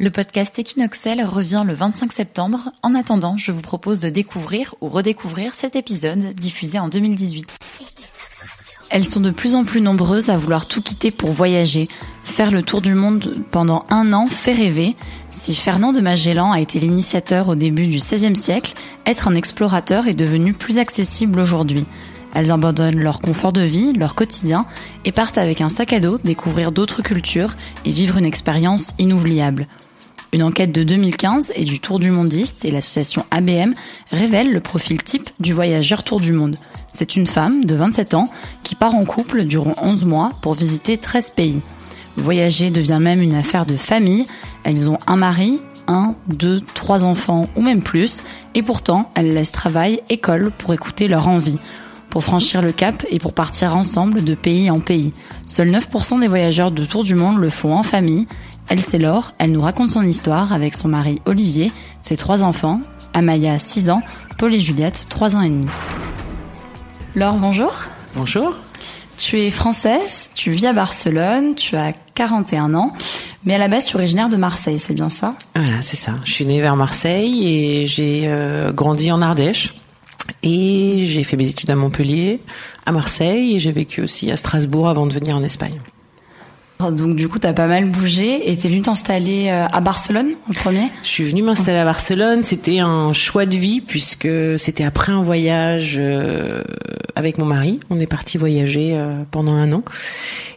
Le podcast Equinoxel revient le 25 septembre. En attendant, je vous propose de découvrir ou redécouvrir cet épisode diffusé en 2018. Elles sont de plus en plus nombreuses à vouloir tout quitter pour voyager. Faire le tour du monde pendant un an fait rêver. Si Fernand de Magellan a été l'initiateur au début du XVIe siècle, être un explorateur est devenu plus accessible aujourd'hui. Elles abandonnent leur confort de vie, leur quotidien, et partent avec un sac à dos découvrir d'autres cultures et vivre une expérience inoubliable. Une enquête de 2015 et du Tour du Mondiste et l'association ABM révèle le profil type du voyageur Tour du Monde. C'est une femme de 27 ans qui part en couple durant 11 mois pour visiter 13 pays. Voyager devient même une affaire de famille. Elles ont un mari, un, deux, trois enfants ou même plus, et pourtant elles laissent travail, école pour écouter leur envie pour franchir le cap et pour partir ensemble de pays en pays. Seuls 9% des voyageurs de Tour du Monde le font en famille elle, c'est Laure. Elle nous raconte son histoire avec son mari Olivier, ses trois enfants, Amaya, 6 ans, Paul et Juliette, 3 ans et demi. Laure, bonjour. Bonjour. Tu es française, tu vis à Barcelone, tu as 41 ans, mais à la base tu es originaire de Marseille, c'est bien ça? Voilà, c'est ça. Je suis née vers Marseille et j'ai euh, grandi en Ardèche. Et j'ai fait mes études à Montpellier, à Marseille, et j'ai vécu aussi à Strasbourg avant de venir en Espagne. Donc du coup, tu as pas mal bougé et t'es venu t'installer euh, à Barcelone en premier? Je suis venue m'installer à Barcelone. C'était un choix de vie puisque c'était après un voyage euh, avec mon mari. On est parti voyager euh, pendant un an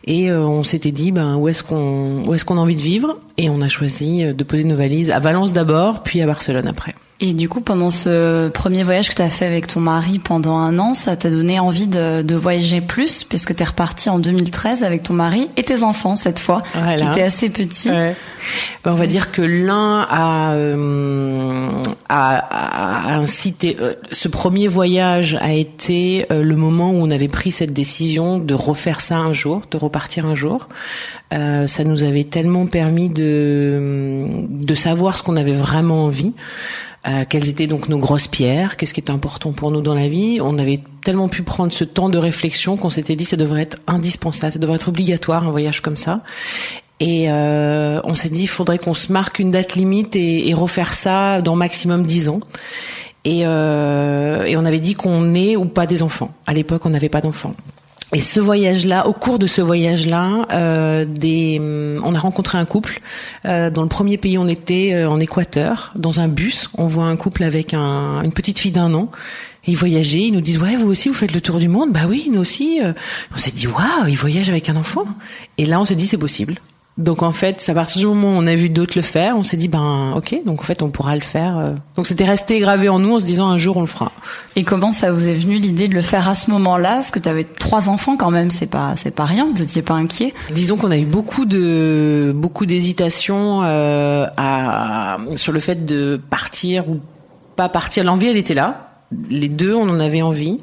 et on s'était dit ben où est-ce qu'on où est-ce qu'on a envie de vivre? Et on a choisi de poser nos valises à Valence d'abord puis à Barcelone après. Et du coup, pendant ce premier voyage que tu as fait avec ton mari pendant un an, ça t'a donné envie de, de voyager plus, puisque tu es reparti en 2013 avec ton mari et tes enfants cette fois, qui étaient assez petits. Ouais. Ben, on va dire que l'un a, euh, a, a, incité. Euh, ce premier voyage a été euh, le moment où on avait pris cette décision de refaire ça un jour, de repartir un jour. Euh, ça nous avait tellement permis de, de savoir ce qu'on avait vraiment envie. Euh, quelles étaient donc nos grosses pierres, qu'est-ce qui était important pour nous dans la vie? On avait tellement pu prendre ce temps de réflexion qu'on s'était dit ça devrait être indispensable, ça devrait être obligatoire un voyage comme ça. Et euh, on s'est dit il faudrait qu'on se marque une date limite et, et refaire ça dans maximum dix ans. Et, euh, et on avait dit qu'on est ou pas des enfants. À l'époque, on n'avait pas d'enfants. Et ce voyage-là, au cours de ce voyage-là, euh, des, hum, on a rencontré un couple. Euh, dans le premier pays, on était euh, en Équateur, dans un bus. On voit un couple avec un, une petite fille d'un an. Et ils voyageaient. Ils nous disent ouais, vous aussi, vous faites le tour du monde? Bah oui, nous aussi. On s'est dit waouh, ils voyagent avec un enfant. Et là, on s'est dit c'est possible. Donc en fait, à partir du moment où on a vu d'autres le faire, on s'est dit ben ok, donc en fait on pourra le faire. Euh. Donc c'était resté gravé en nous en se disant un jour on le fera. Et comment ça vous est venu l'idée de le faire à ce moment-là? Parce que tu avais trois enfants quand même, c'est pas c'est pas rien. Vous étiez pas inquiet Disons qu'on a eu beaucoup de beaucoup d'hésitation euh, à sur le fait de partir ou pas partir. L'envie elle était là les deux, on en avait envie,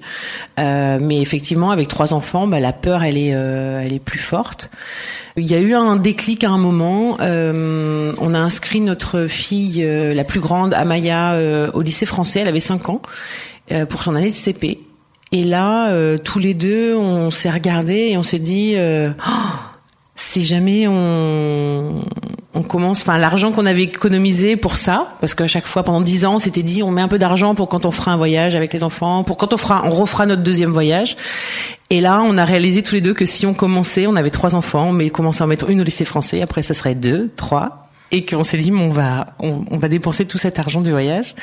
euh, mais effectivement, avec trois enfants, bah, la peur, elle est, euh, elle est plus forte. Il y a eu un déclic à un moment. Euh, on a inscrit notre fille, la plus grande, Amaya, au lycée français. Elle avait cinq ans pour son année de CP. Et là, tous les deux, on s'est regardés et on s'est dit, oh, si jamais on on commence, enfin l'argent qu'on avait économisé pour ça, parce qu'à chaque fois pendant dix ans, on s'était dit on met un peu d'argent pour quand on fera un voyage avec les enfants, pour quand on fera, on refera notre deuxième voyage. Et là, on a réalisé tous les deux que si on commençait, on avait trois enfants, mais commençait à en mettre une au lycée français, après ça serait deux, trois, et qu'on s'est dit on va, on va dépenser tout cet argent du voyage.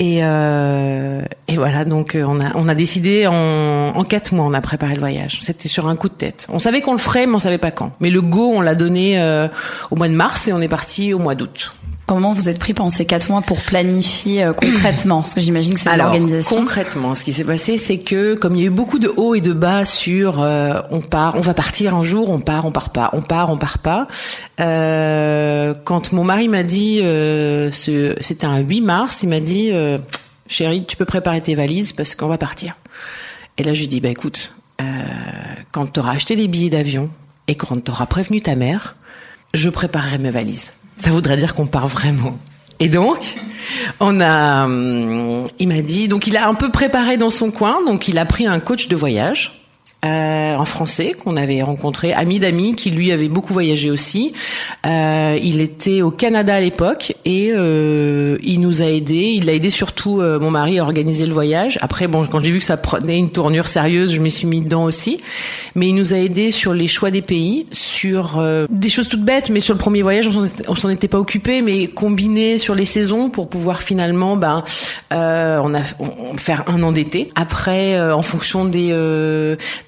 Et, euh, et voilà, donc euh, on a, on a décidé en, en quatre mois, on a préparé le voyage. C'était sur un coup de tête. On savait qu'on le ferait, mais on savait pas quand. Mais le go, on l'a donné euh, au mois de mars et on est parti au mois d'août. Comment vous êtes pris pendant ces quatre mois pour planifier euh, concrètement Parce que j'imagine que c'est l'organisation. Concrètement, ce qui s'est passé, c'est que comme il y a eu beaucoup de hauts et de bas sur euh, on part, on va partir un jour, on part, on part pas, on part, on part pas. Euh, quand mon mari m'a dit, c'était un 8 mars, il m'a dit, chérie, tu peux préparer tes valises parce qu'on va partir. Et là, je lui dis, bah écoute, quand tu auras acheté les billets d'avion et quand tu auras prévenu ta mère, je préparerai mes valises ça voudrait dire qu'on part vraiment. Et donc, on a, hum, il m'a dit, donc il a un peu préparé dans son coin, donc il a pris un coach de voyage euh, un Français qu'on avait rencontré, ami d'amis, qui lui avait beaucoup voyagé aussi. Euh, il était au Canada à l'époque et euh, il nous a aidés. Il a aidé surtout euh, mon mari à organiser le voyage. Après, bon, quand j'ai vu que ça prenait une tournure sérieuse, je m'y suis mis dedans aussi. Mais il nous a aidés sur les choix des pays, sur euh, des choses toutes bêtes, mais sur le premier voyage, on s'en était pas occupé, mais combiné sur les saisons pour pouvoir finalement, ben, on a on, faire un an d'été. Après, en fonction des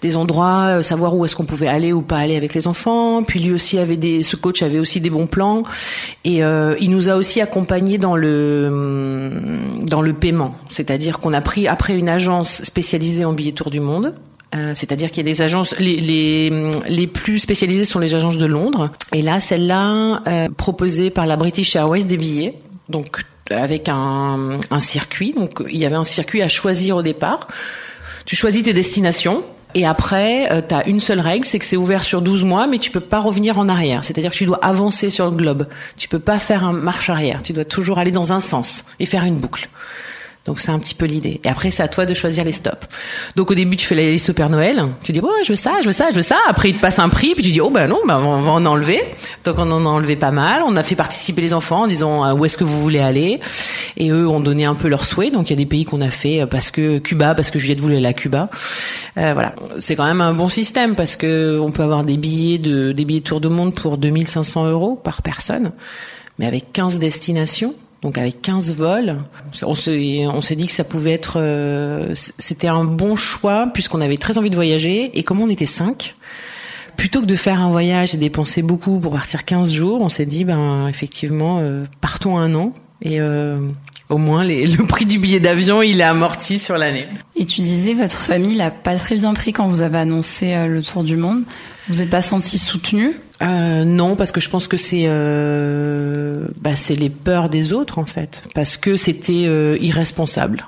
des endroits, euh, savoir où est-ce qu'on pouvait aller ou pas aller avec les enfants. Puis lui aussi avait des, ce coach avait aussi des bons plans et euh, il nous a aussi accompagnés dans le hum, dans le paiement. C'est-à-dire qu'on a pris après une agence spécialisée en billets tour du monde. Euh, c'est-à-dire qu'il y a des agences, les, les, hum, les, plus spécialisées sont les agences de Londres. Et là, celle-là, euh, proposée par la British Airways des billets. Donc, avec un, un circuit. Donc, il y avait un circuit à choisir au départ. Tu choisis tes destinations. Et après, euh, tu as une seule règle, c'est que c'est ouvert sur 12 mois, mais tu peux pas revenir en arrière. C'est-à-dire que tu dois avancer sur le globe. Tu peux pas faire un marche arrière. Tu dois toujours aller dans un sens et faire une boucle. Donc c'est un petit peu l'idée. Et après, c'est à toi de choisir les stops. Donc au début, tu fais la liste au Père Noël. Tu dis, oh, je veux ça, je veux ça, je veux ça. Après, il te passe un prix, puis tu dis, oh ben non, ben on va en enlever. Donc on en a enlevé pas mal. On a fait participer les enfants en disant euh, où est-ce que vous voulez aller. Et eux ont donné un peu leurs souhaits. Donc il y a des pays qu'on a fait euh, parce que Cuba, parce que Juliette voulait la Cuba. Euh, voilà, c'est quand même un bon système parce que on peut avoir des billets de des billets tour de monde pour 2500 euros par personne, mais avec 15 destinations. Donc avec 15 vols, on s'est dit que ça pouvait être euh, c'était un bon choix puisqu'on avait très envie de voyager et comme on était 5 plutôt que de faire un voyage et dépenser beaucoup pour partir 15 jours, on s'est dit ben effectivement euh, partons un an et euh, au moins les, le prix du billet d'avion il est amorti sur l'année. Et tu disais votre famille l'a pas très bien pris quand vous avez annoncé le tour du monde. Vous n'êtes pas senti soutenu euh, non, parce que je pense que c'est euh, bah, c'est les peurs des autres en fait, parce que c'était euh, irresponsable,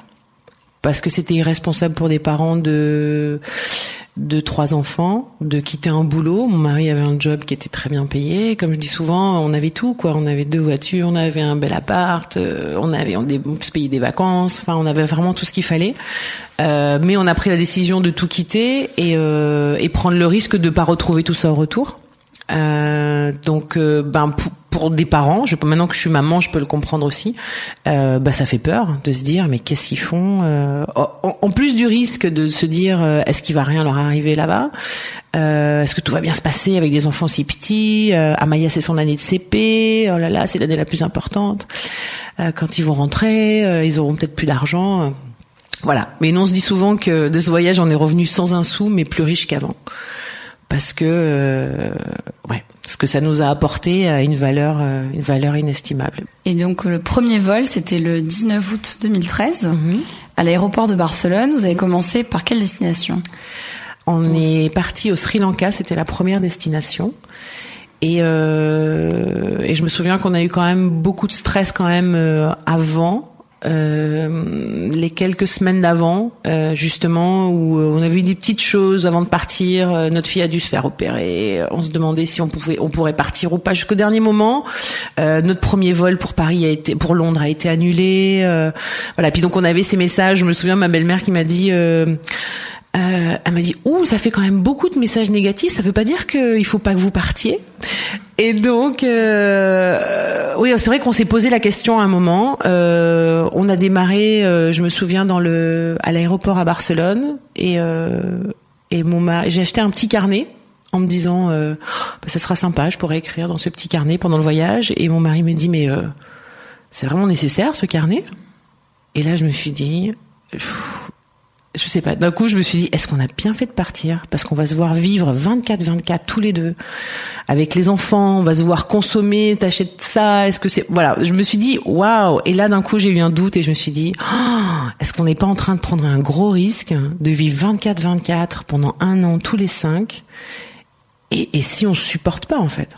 parce que c'était irresponsable pour des parents de de trois enfants, de quitter un boulot. Mon mari avait un job qui était très bien payé. Comme je dis souvent, on avait tout quoi. On avait deux voitures, on avait un bel appart, euh, on avait on, se payait des vacances. Enfin, on avait vraiment tout ce qu'il fallait. Euh, mais on a pris la décision de tout quitter et, euh, et prendre le risque de pas retrouver tout ça au retour. Euh, donc, euh, ben pour, pour, des parents, je, maintenant que je suis maman, je peux le comprendre aussi. Euh, bah, ça fait peur de se dire, mais qu'est-ce qu'ils font euh, en, plus du risque de se dire, est-ce qu'il va rien leur arriver là-bas Est-ce que tout va bien se passer avec des enfants si petits Amaya, c'est son année de CP. Oh là là, c'est l'année la plus importante. quand ils vont rentrer, ils auront peut-être plus d'argent. Voilà. Mais nous, on se dit souvent que de ce voyage, on est revenu sans un sou, mais plus riche qu'avant parce que euh, ouais, ce que ça nous a apporté a une valeur euh, une valeur inestimable. Et donc le premier vol, c'était le 19 août 2013 mhm. à l'aéroport de Barcelone. Vous avez commencé par quelle destination? On est parti au Sri Lanka, c'était la première destination. Et, euh, et je me souviens qu'on a eu quand même beaucoup de stress quand même euh, avant euh, les quelques semaines d'avant, euh, justement, où euh, on a vu des petites choses avant de partir. notre fille a dû se faire opérer. On se demandait si on pouvait, on pourrait partir ou pas jusqu'au dernier moment. notre premier vol pour Paris a été, pour Londres a été annulé. voilà. Puis donc on avait ces messages. Je me souviens ma belle-mère qui m'a dit. Euh, elle m'a dit ouh ça fait quand même beaucoup de messages négatifs. Ça veut pas dire qu'il faut pas que vous partiez. Et donc euh, oui c'est vrai qu'on s'est posé la question à un moment. Euh, on a démarré, euh, je me souviens dans le à l'aéroport à Barcelone et euh, et mon j'ai acheté un petit carnet en me disant bah, ça sera sympa, je pourrais écrire dans ce petit carnet pendant le voyage. Et mon mari me dit mais c'est vraiment nécessaire ce carnet? Et là je me suis dit je sais pas. D'un coup, je me suis dit, est-ce qu'on a bien fait de partir? Parce qu'on va se voir vivre 24-24 tous les deux avec les enfants. On va se voir consommer. T'achètes ça Est-ce que c'est voilà Je me suis dit, waouh Et là, d'un coup, j'ai eu un doute et je me suis dit, oh, est-ce qu'on n'est pas en train de prendre un gros risque de vivre 24-24 pendant un an tous les cinq? Et, et si on supporte pas en fait?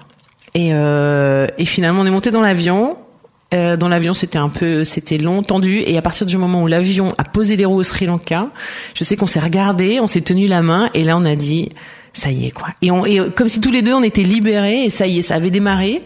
Et, euh, et finalement, on est monté dans l'avion. Euh, dans l'avion, c'était un peu, c'était long, tendu. Et à partir du moment où l'avion a posé les roues au Sri Lanka, je sais qu'on s'est regardé, on s'est tenu la main, et là, on a dit, ça y est quoi. Et, on, et comme si tous les deux on était libérés et ça y est, ça avait démarré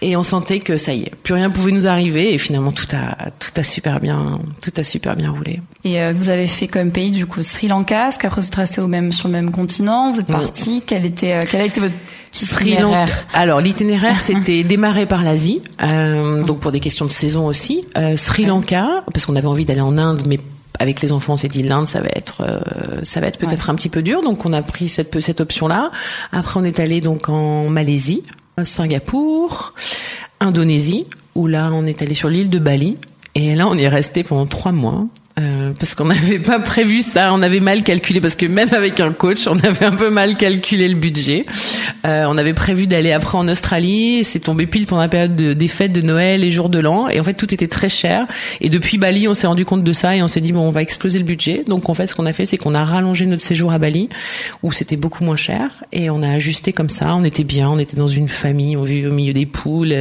et on sentait que ça y est, plus rien pouvait nous arriver et finalement tout a tout a super bien tout a super bien roulé. Et euh, vous avez fait comme pays du coup Sri Lanka, est-ce qu'après vous êtes resté au même sur le même continent, vous êtes parti, quel était euh, quel a été votre Sri Lanka. Alors l'itinéraire c'était démarré par l'Asie, euh, donc pour des questions de saison aussi. Euh, Sri Lanka parce qu'on avait envie d'aller en Inde, mais avec les enfants, on s'est dit l'Inde, ça va être, euh, ça va être peut-être un petit peu dur, donc on a pris cette cette option-là. Après, on est allé donc en Malaisie, Singapour, Indonésie, où là, on est allé sur l'île de Bali. Et là, on y est resté pendant trois mois. Euh, parce qu'on n'avait pas prévu ça, on avait mal calculé parce que même avec un coach, on avait un peu mal calculé le budget. Euh, on avait prévu d'aller après en Australie, c'est tombé pile pendant la période de, des fêtes de Noël et jour de l'an, et en fait tout était très cher. Et depuis Bali, on s'est rendu compte de ça et on s'est dit bon, on va exploser le budget. Donc en fait, ce qu'on a fait, c'est qu'on a rallongé notre séjour à Bali où c'était beaucoup moins cher et on a ajusté comme ça. On était bien, on était dans une famille, on vivait au milieu des poules.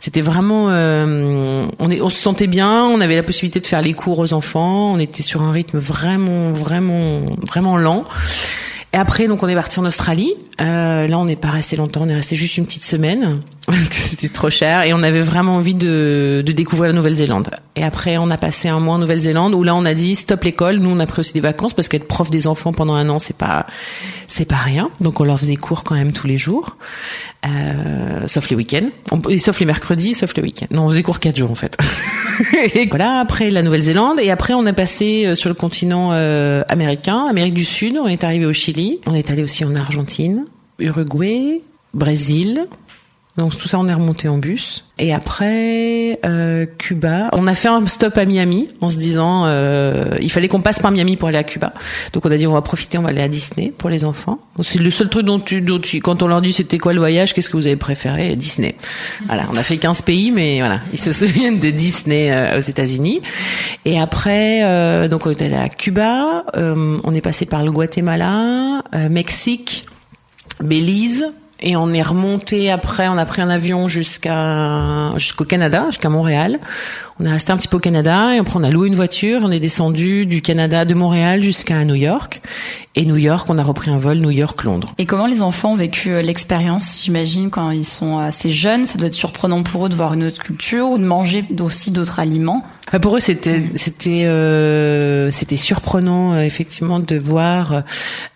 C'était vraiment, euh, on, est, on se sentait bien, on avait la possibilité de faire les cours aux enfants on était sur un rythme vraiment, vraiment, vraiment lent. Et après, donc, on est parti en Australie. Euh, là, on n'est pas resté longtemps. On est resté juste une petite semaine parce que c'était trop cher et on avait vraiment envie de, de découvrir la Nouvelle-Zélande. Et après, on a passé un mois en Nouvelle-Zélande où là, on a dit stop l'école. Nous, on a pris aussi des vacances parce qu'être prof des enfants pendant un an, c'est pas, c'est pas rien. Donc, on leur faisait cours quand même tous les jours, euh, sauf les week-ends, et sauf les mercredis, sauf les week-ends. Non, on faisait cours quatre jours en fait. et voilà. Après la Nouvelle-Zélande et après, on a passé euh, sur le continent euh, américain, Amérique du Sud. On est arrivé au Chili. On est allé aussi en Argentine, Uruguay, Brésil, donc tout ça, on est remonté en bus. Et après, euh, Cuba. On a fait un stop à Miami en se disant, euh, il fallait qu'on passe par Miami pour aller à Cuba. Donc on a dit, on va profiter, on va aller à Disney pour les enfants. C'est le seul truc dont tu, dont tu, quand on leur dit c'était quoi le voyage, qu'est-ce que vous avez préféré? Disney. Voilà, on a fait 15 pays, mais voilà, ils se souviennent de Disney euh, aux États-Unis. Et après, euh, donc on est allé à Cuba. Euh, on est passé par le Guatemala, Mexique, Belize et on est remonté après, on a pris un avion jusqu'à jusqu'au Canada, jusqu'à Montréal. On est resté un petit peu au Canada et après on a loué une voiture, on est descendu du Canada de Montréal jusqu'à New York. Et New York, on a repris un vol New York-Londres. Et comment les enfants ont vécu euh, l'expérience J'imagine quand ils sont assez jeunes, ça doit être surprenant pour eux de voir une autre culture ou de manger aussi d'autres aliments? Pour eux, c'était c'était euh, c'était surprenant euh, effectivement de voir,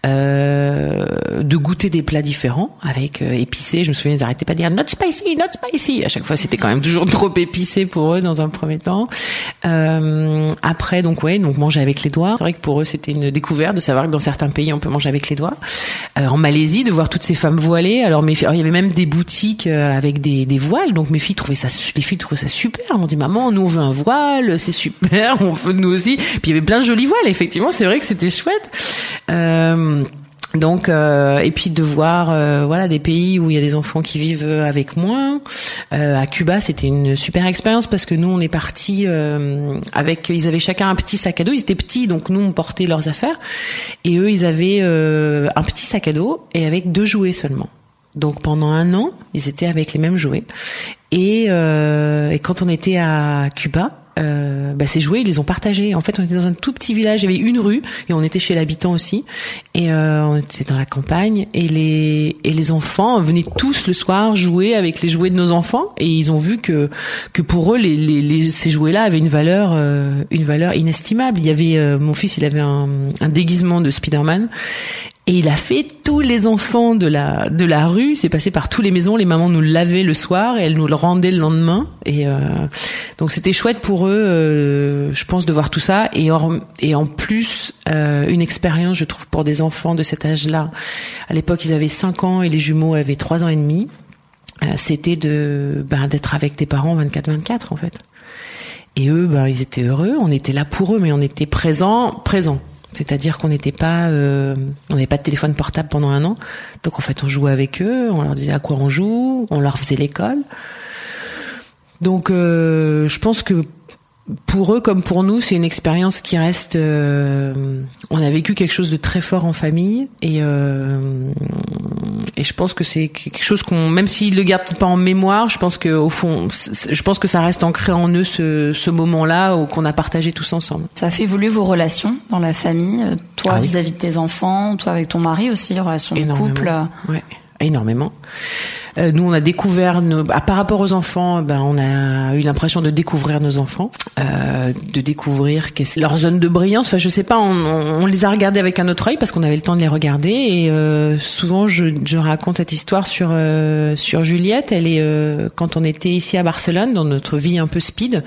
euh, de goûter des plats différents avec épicé. Je me souviens, ils n'arrêtaient pas de dire not spicy, not spicy. À chaque fois, c'était quand même toujours trop épicé pour eux dans un premier Euh, après, donc ouais, donc manger avec les doigts. C'est vrai que pour eux, c'était une découverte de savoir que dans certains pays, on peut manger avec les doigts. Euh, en Malaisie, de voir toutes ces femmes voilées. Alors, mes filles, il y avait même des boutiques avec des, des voiles. Donc mes filles trouvaient ça, les filles trouvaient ça super. M'ont dit maman, nous on veut un voile c'est super, on veut nous aussi. Puis il y avait plein de jolies voiles, effectivement, c'est vrai que c'était chouette. Euh, donc euh, et puis de voir euh, voilà des pays où il y a des enfants qui vivent avec moins. à Cuba, c'était une super expérience parce que nous on est parti avec ils avaient chacun un petit sac à dos. Ils étaient petits donc nous on portait leurs affaires et eux ils avaient un petit sac à dos et avec deux jouets seulement. Donc pendant un an, ils étaient avec les mêmes jouets. Et, et quand on était à Cuba, euh, bah, ces jouets, ils les ont partagés. En fait, on était dans un tout petit village, il y avait une rue et on était chez l'habitant aussi. Et euh, on était dans la campagne et les et les enfants venaient tous le soir jouer avec les jouets de nos enfants et ils ont vu que que pour eux les, les, ces jouets-là avaient une valeur euh, une valeur inestimable. Il y avait euh, mon fils, il avait un, un déguisement de Spider-Man et il a fait tous les enfants de la de la rue. C'est passé par tous les maisons. Les mamans nous lavaient le soir et elles nous le rendaient le lendemain. Et euh, donc c'était chouette pour eux, euh, je pense, de voir tout ça. Et, et en plus, euh, une expérience, je trouve, pour des enfants de cet âge-là. À l'époque, ils avaient 5 ans et les jumeaux avaient 3 ans et demi. C'était de ben, d'être avec tes parents 24-24 en fait. Et eux, ben, ils étaient heureux. On était là pour eux, mais on était présents, présents. C'est-à-dire qu'on n'était pas, euh, on n'avait pas de téléphone portable pendant un an. Donc en fait, on jouait avec eux, on leur disait à quoi on joue, on leur faisait l'école. Donc euh, je pense que pour eux comme pour nous, c'est une expérience qui reste. Euh, on a vécu quelque chose de très fort en famille et euh, et je pense que c'est quelque chose qu'on, même s'ils le gardent pas en mémoire, je pense que au fond, je pense que ça reste ancré en eux ce, ce moment-là qu'on a partagé tous ensemble. Ça a fait évoluer vos relations dans la famille, euh, toi ah vis-à-vis de tes enfants, toi avec ton mari aussi, les relations de couple. Ouais, énormément. Euh, nous, on a découvert, nos, ah, par rapport aux enfants, ben, on a eu l'impression de découvrir nos enfants, euh, de découvrir leur zone de brillance. Enfin, je sais pas, on, on, les a regardés avec un autre œil parce qu'on avait le temps de les regarder. Et euh, souvent, je, je, raconte cette histoire sur euh, sur Juliette. Elle est euh, quand on était ici à Barcelone, dans notre vie un peu speed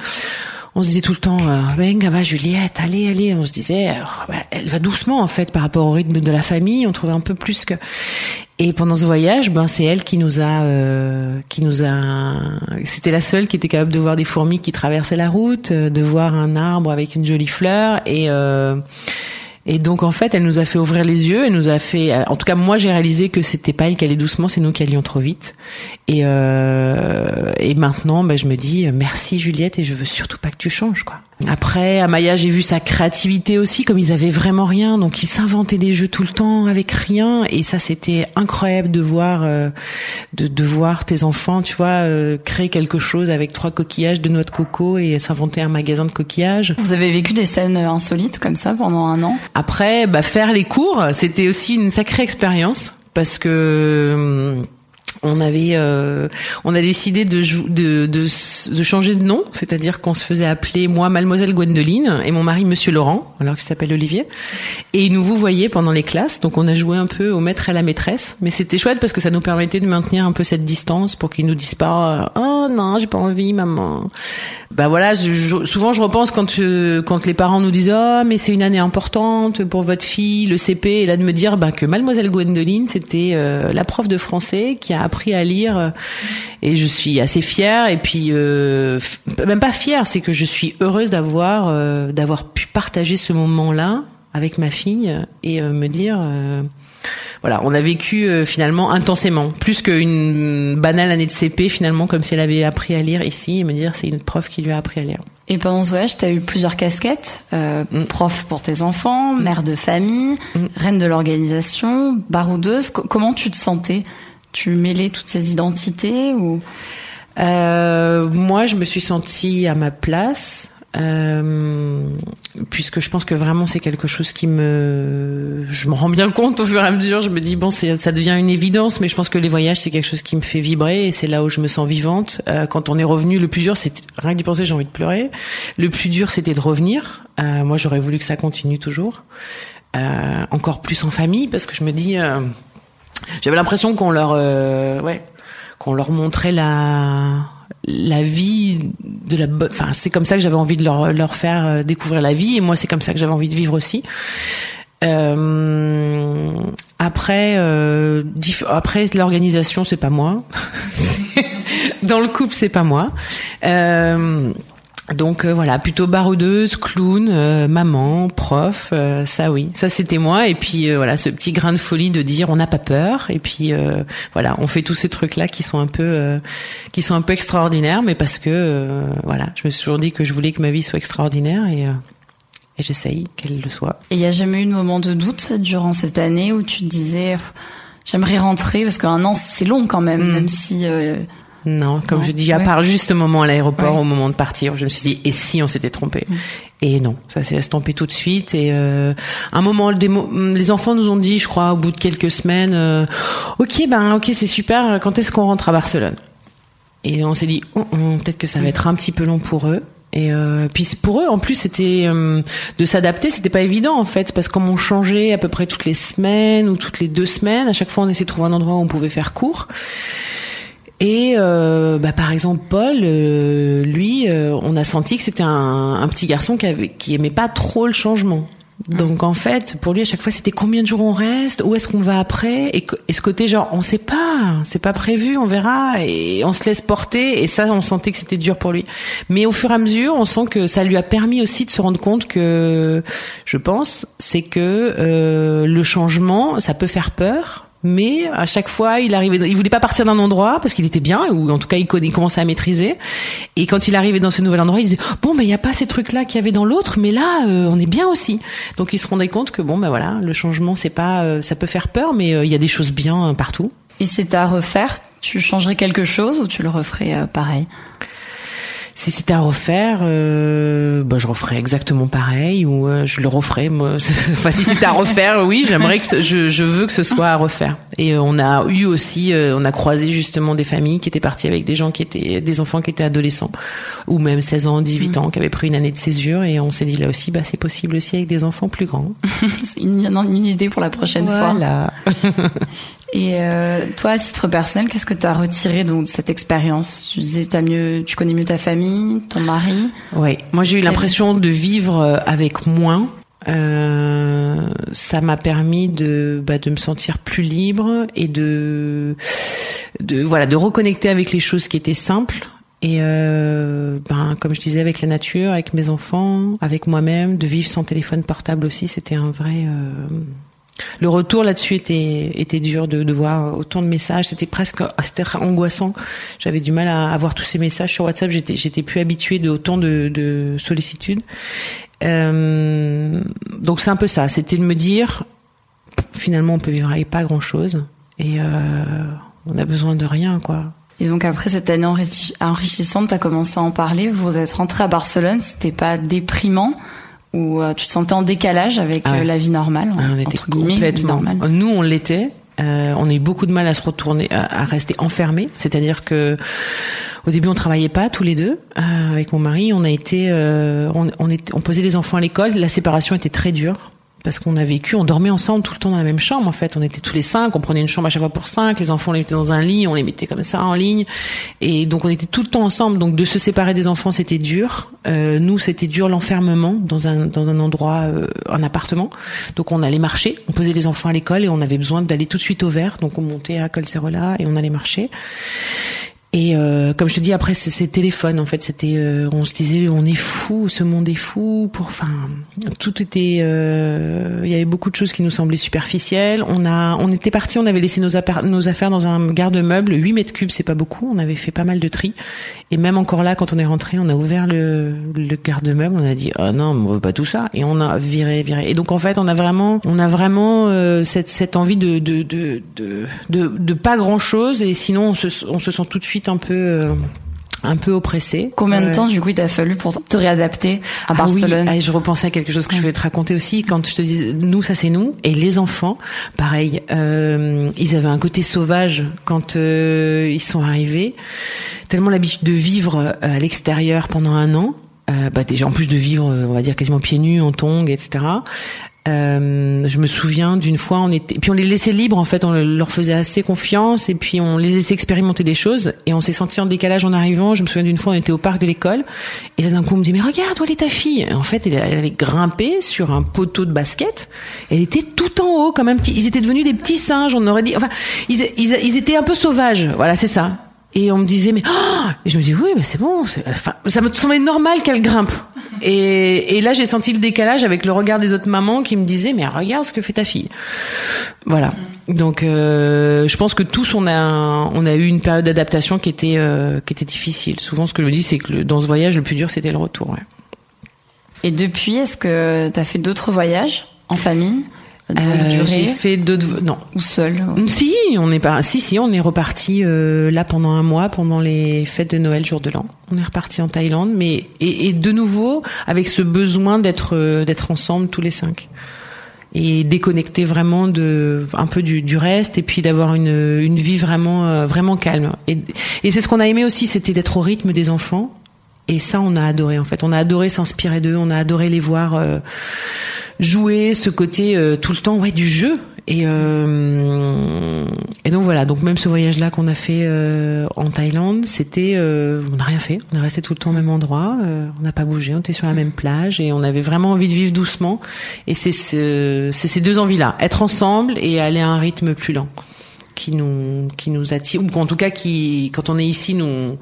on se disait tout le temps venga va Juliette allez allez on se disait elle va doucement en fait par rapport au rythme de la famille on trouvait un peu plus que et pendant ce voyage, ben c'est elle qui nous a, euh, qui nous a. C'était la seule qui était capable de voir des fourmis qui traversaient la route, euh, de voir un arbre avec une jolie fleur et. Euh, et donc en fait, elle nous a fait ouvrir les yeux, elle nous a fait. En tout cas, moi, j'ai réalisé que c'était pas elle qui allait doucement, c'est nous qui allions trop vite. Et euh, et maintenant, ben, je me dis merci Juliette et je veux surtout pas que tu changes quoi. Après, Amaya, j'ai vu sa créativité aussi, comme ils avaient vraiment rien, donc ils s'inventaient des jeux tout le temps avec rien, et ça c'était incroyable de voir, euh, de, de, voir tes enfants, tu vois, euh, créer quelque chose avec trois coquillages de noix de coco et s'inventer un magasin de coquillages. Vous avez vécu des scènes insolites comme ça pendant un an? Après, bah, faire les cours, c'était aussi une sacrée expérience. Parce que hum, on avait, euh, on a décidé de, de, de, de changer de nom, c'est-à-dire qu'on se faisait appeler moi Mademoiselle Gwendoline et mon mari Monsieur Laurent, alors qu'il s'appelle Olivier. Et nous vous voyez pendant les classes, donc on a joué un peu au maître et à la maîtresse, mais c'était chouette parce que ça nous permettait de maintenir un peu cette distance pour qu'ils nous disent pas oh non j'ai pas envie maman. Bah voilà, souvent je repense quand euh, quand les parents nous disent oh mais c'est une année importante pour votre fille le CP et là de me dire bah que Mademoiselle Gwendoline c'était euh, la prof de français qui a appris à lire euh, et je suis assez fière et puis même pas fière c'est que je suis heureuse d'avoir d'avoir pu partager ce moment là avec ma fille et me dire voilà, on a vécu euh, finalement intensément, plus qu'une banale année de CP finalement, comme si elle avait appris à lire ici, et me dire c'est une prof qui lui a appris à lire. Et pendant ce voyage, tu as eu plusieurs casquettes, euh, mm. prof pour tes enfants, mère de famille, mm. reine de l'organisation, baroudeuse. comment tu te sentais Tu mêlais toutes ces identités ou euh, Moi, je me suis sentie à ma place. Euh, puisque je pense que vraiment c'est quelque chose qui me, je me rends bien compte au fur et à mesure. Je me dis bon, c'est, ça devient une évidence, mais je pense que les voyages c'est quelque chose qui me fait vibrer et c'est là où je me sens vivante. Euh, quand on est revenu, le plus dur, c'était rien que d'y penser, j'ai envie de pleurer. Le plus dur, c'était de revenir. Euh, moi, j'aurais voulu que ça continue toujours, euh, encore plus en famille, parce que je me dis, euh, j'avais l'impression qu'on leur, ouais, qu'on leur montrait la la vie de la enfin c'est comme ça que j'avais envie de leur leur faire euh, découvrir la vie et moi c'est comme ça que j'avais envie de vivre aussi. Euh, après euh, après l'organisation c'est pas moi. Dans le couple c'est pas moi. Euh, donc euh, voilà, plutôt baroudeuse, clown, euh, maman, prof, euh, ça oui, ça c'était moi. Et puis voilà, ce petit grain de folie de dire on n'a pas peur. Et puis voilà, on fait tous ces trucs là qui sont un peu, qui sont un peu extraordinaires, mais parce que voilà, je me suis toujours dit que je voulais que ma vie soit extraordinaire et et j'essaye qu'elle le soit. Et il y a jamais eu de moment de doute durant cette année où tu te disais j'aimerais rentrer parce qu'un an c'est long quand même, mm. même si non, comme je dis, à part juste au moment à l'aéroport, au moment de partir, je me suis dit, et si on s'était trompé mm. Et non, ça s'est estompé tout de suite. Et euh, un moment, les enfants nous ont dit, je crois, au bout de quelques semaines, euh, ok, ben ok, c'est super. Quand est-ce qu'on rentre à Barcelone? Et on s'est dit, oh, oh, peut-être que ça va être un petit peu long pour eux. Et euh, puis pour eux, en plus, c'était euh, de s'adapter, c'était pas évident en fait, parce que comme on changeait à peu près toutes les semaines ou toutes les deux semaines, à chaque fois on essayait de trouver un endroit où on pouvait faire court. Et euh, bah, par exemple, Paul, euh, lui, euh, on a senti que c'était un, un, petit garçon qui, avait, qui aimait pas trop le changement. Donc en fait, pour lui à chaque fois c'était combien de jours on reste, où est-ce qu'on va après, et, et, ce côté genre on sait pas, c'est pas prévu, on verra, et on se laisse porter, et ça on sentait que c'était dur pour lui. Mais au fur et à mesure, on sent que ça lui a permis aussi de se rendre compte que, je pense, c'est que euh, le changement, ça peut faire peur, mais à chaque fois, il arrivait, il voulait pas partir d'un endroit parce qu'il était bien, ou en tout cas, il, il commençait à maîtriser. Et quand il arrivait dans ce nouvel endroit, il disait bon, mais il y a pas ces trucs-là qu'il y avait dans l'autre, mais là, euh, on est bien aussi. Donc, il se rendait compte que bon, ben voilà, le changement, c'est pas, euh, ça peut faire peur, mais euh, il y a des choses bien partout. Et c'est à refaire. Tu changerais quelque chose ou tu le referais pareil? Si c'était à refaire, euh, bah, je referais exactement pareil ou euh, je le referais. Moi. enfin, si c'était à refaire, oui, j'aimerais que je, je, veux que ce soit à refaire. Et euh, on a eu aussi, euh, on a croisé justement des familles qui étaient parties avec des gens qui étaient, des enfants qui étaient adolescents ou même 16 ans, 18 ans, qui avaient pris une année de césure. Et on s'est dit là aussi, bah c'est possible aussi avec des enfants plus grands. c'est une, une, idée pour la prochaine fois. Et euh, toi, à titre personnel, qu'est-ce que tu as retiré donc, de cette expérience? Tu disais, as mieux, tu connais mieux ta famille, ton mari. Oui, moi j'ai eu l'impression de vivre euh, avec moins. Euh, ça m'a permis de bah, de me sentir plus libre et de de voilà de reconnecter avec les choses qui étaient simples et euh, ben comme je disais avec la nature, avec mes enfants, avec moi-même, de vivre sans téléphone portable aussi, c'était un vrai euh, le retour là-dessus était était dur de, de voir autant de messages. C'était presque c'était angoissant. J'avais du mal à avoir tous ces messages sur WhatsApp. J'étais j'étais plus habituée de autant de, de sollicitude. Euh, donc c'est un peu ça. C'était de me dire finalement on peut vivre avec pas grand chose et euh, on a besoin de rien quoi. Et donc après cette année enrichissante, tu as commencé à en parler. Vous êtes rentré à Barcelone. C'était pas déprimant où euh, tu te sentais en décalage avec ah euh, la vie normale ah, on était complètement nous on l'était. Euh, on a eu beaucoup de mal à se retourner à, rester enfermés. C'est-à-dire que au début on travaillait pas tous les deux euh, avec mon mari. On a été on, on, était, on posait les enfants à l'école. La séparation était très dure parce qu'on a vécu, on dormait ensemble tout le temps dans la même chambre en fait. On était tous les cinq, on prenait une chambre à chaque fois pour cinq. Les enfants on les mettait dans un lit, on les mettait comme ça en ligne, et donc on était tout le temps ensemble. Donc de se séparer des enfants c'était dur. Euh, nous c'était dur l'enfermement dans un dans un endroit, euh, un appartement. Donc on allait marcher, on posait les enfants à l'école et on avait besoin d'aller tout de suite au vert. Donc on montait à Colserola et on allait marcher. Et euh, comme je te dis, après ces téléphones, en fait, c'était, euh, on se disait, on est fou, ce monde est fou. Pour, enfin, tout était, euh, il y avait beaucoup de choses qui nous semblaient superficielles. On a, on était parti, on avait laissé nos, nos affaires dans un garde-meuble, 8 mètres cubes, c'est pas beaucoup. On avait fait pas mal de tri. Et même encore là, quand on est rentré, on a ouvert le, le garde-meuble, on a dit, oh non, on veut pas tout ça. Et on a viré, viré. Et donc en fait, on a vraiment, on a vraiment cette, cette envie de de, de, de, de, de pas grand chose. Et sinon, on se, on se sent tout de suite un peu euh, un peu oppressé. Combien de temps du coup il t'a fallu pour te réadapter à Barcelone ah oui, je repensais à quelque chose que je voulais te raconter aussi. Quand je te dis nous ça c'est nous. Et les enfants pareil euh, ils avaient un côté sauvage quand euh, ils sont arrivés. Tellement l'habitude de vivre à l'extérieur pendant un an bah déjà en plus de vivre on va dire quasiment pieds nus en tongs etc euh, je me souviens d'une fois, on était, puis on les laissait libres en fait, on leur faisait assez confiance et puis on les laissait expérimenter des choses et on s'est senti en décalage en arrivant. Je me souviens d'une fois, on était au parc de l'école et là d'un coup on me dit mais regarde où est ta fille? en fait, elle, avait grimpé sur un poteau de basket. Elle était tout en haut comme un petit. Ils étaient devenus des petits singes. On aurait dit. Enfin, ils, ils, étaient un peu sauvages. Voilà, c'est ça. Et on me disait mais oh et je me dis oui mais c'est bon enfin ça me semblait normal qu'elle grimpe et, et là j'ai senti le décalage avec le regard des autres mamans qui me disaient mais regarde ce que fait ta fille. Voilà. Donc euh, je pense que tous on a on a eu une période d'adaptation qui était euh, qui était difficile. Souvent ce que je me dis c'est que dans ce voyage le plus dur c'était le retour ouais. et depuis est-ce que tu as fait d'autres voyages en famille? Euh, j'ai fait d'autres non. Ou seul. Si on est pas si si on est reparti euh, là pendant un mois pendant les fêtes de Noël jour de l'an. On est reparti en Thaïlande mais et, et de nouveau avec ce besoin d'être euh, d'être ensemble tous les cinq. Et déconnecter vraiment de un peu du, du reste et puis d'avoir une, une vie vraiment euh, vraiment calme. Et, et c'est ce qu'on a aimé aussi c'était d'être au rythme des enfants et ça on a adoré en fait. On a adoré s'inspirer d'eux on a adoré les voir jouer ce côté euh, tout le temps ouais du jeu. Et euh, et donc voilà. Donc même ce voyage là qu'on a fait euh, en Thaïlande c'était on n'a rien fait. On est resté tout le temps au même endroit. On n'a pas bougé. On était sur la même plage et on avait vraiment envie de vivre doucement. Et c'est c'est ces deux envies là être ensemble et aller à un rythme plus lent qui nous qui nous attire. Ou en tout cas qui quand on est ici nous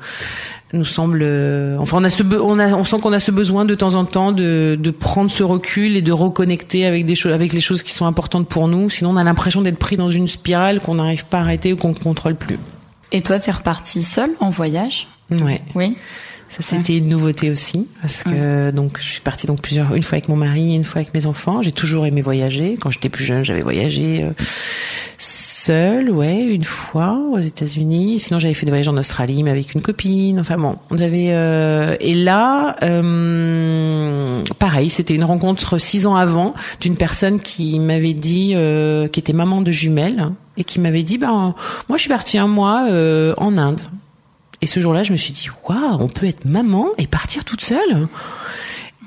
nous semble. euh, enfin, on a ce, on a, on sent qu'on a ce besoin de temps en temps de, de prendre ce recul et de reconnecter avec des choses, avec les choses qui sont importantes pour nous. Sinon, on a l'impression d'être pris dans une spirale qu'on n'arrive pas à arrêter ou qu'on contrôle plus. Et toi, t'es reparti seule en voyage? Ouais. Oui. Ça c'était une nouveauté aussi parce que donc je suis partie donc plusieurs une fois avec mon mari, une fois avec mes enfants. J'ai toujours aimé voyager. Quand j'étais plus jeune, j'avais voyagé euh, seule, ouais, une fois aux États-Unis. Sinon, j'avais fait des voyages en Australie, mais avec une copine. Enfin bon, on avait euh, et là, euh, pareil, c'était une rencontre six ans avant d'une personne qui m'avait dit, euh, qui était maman de jumelles et qui m'avait dit, ben moi je suis partie un mois euh, en Inde. Et ce jour-là, je me suis dit, waouh, on peut être maman et partir toute seule.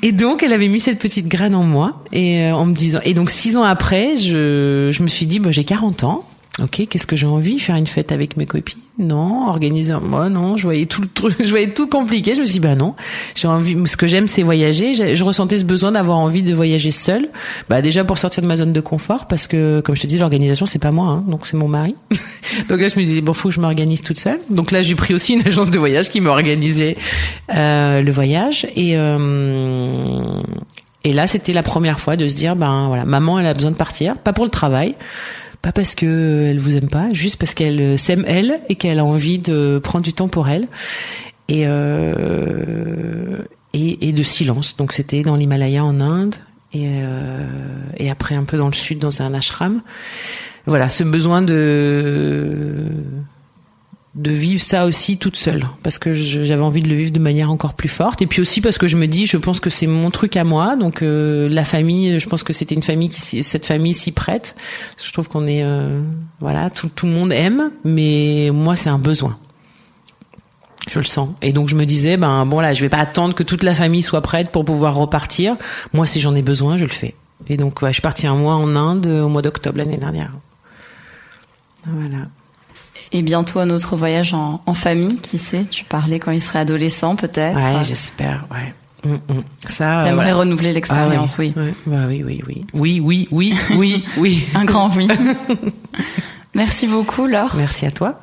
Et donc, elle avait mis cette petite graine en moi, et en me disant. Et donc, six ans après, je, je me suis dit, bah, j'ai 40 ans. Ok, qu'est-ce que j'ai envie Faire une fête avec mes copines? Non, organiser. Moi, non. Je voyais tout le je voyais tout compliqué. Je me suis dit, bah non. J'ai envie. Ce que j'aime, c'est voyager. Je, je ressentais ce besoin d'avoir envie de voyager seule. Bah déjà pour sortir de ma zone de confort, parce que comme je te dis, l'organisation c'est pas moi, hein, donc c'est mon mari. donc là, je me disais bon, faut que je m'organise toute seule. Donc là, j'ai pris aussi une agence de voyage qui m'a organisé euh, le voyage et euh, et là, c'était la première fois de se dire ben voilà, maman, elle a besoin de partir, pas pour le travail pas parce que elle vous aime pas, juste parce qu'elle s'aime elle et qu'elle a envie de prendre du temps pour elle et euh, et, et de silence. Donc c'était dans l'Himalaya en Inde et euh, et après un peu dans le sud dans un ashram. Voilà, ce besoin de de vivre ça aussi toute seule parce que j'avais envie de le vivre de manière encore plus forte. Et puis aussi parce que je me dis je pense que c'est mon truc à moi donc euh, la famille je pense que c'était une famille qui cette famille s'y prête. Je trouve qu'on est euh, voilà tout, tout le monde aime mais moi c'est un besoin. Je le sens. Et donc je me disais ben bon là je vais pas attendre que toute la famille soit prête pour pouvoir repartir. Moi si j'en ai besoin je le fais. Et donc ouais, je suis partie un mois en Inde au mois d'octobre l'année dernière. Voilà Et bientôt un autre voyage en, en famille, qui sait Tu parlais quand il serait adolescent, peut-être. Ouais, j'espère, ouais. Mm, mm. Ça, T'aimerais voilà. renouveler l'expérience, Ah oui. ouais, bah oui, oui, oui. Oui, oui, oui, oui, oui. Un grand oui. Merci beaucoup, Laure. Merci à toi.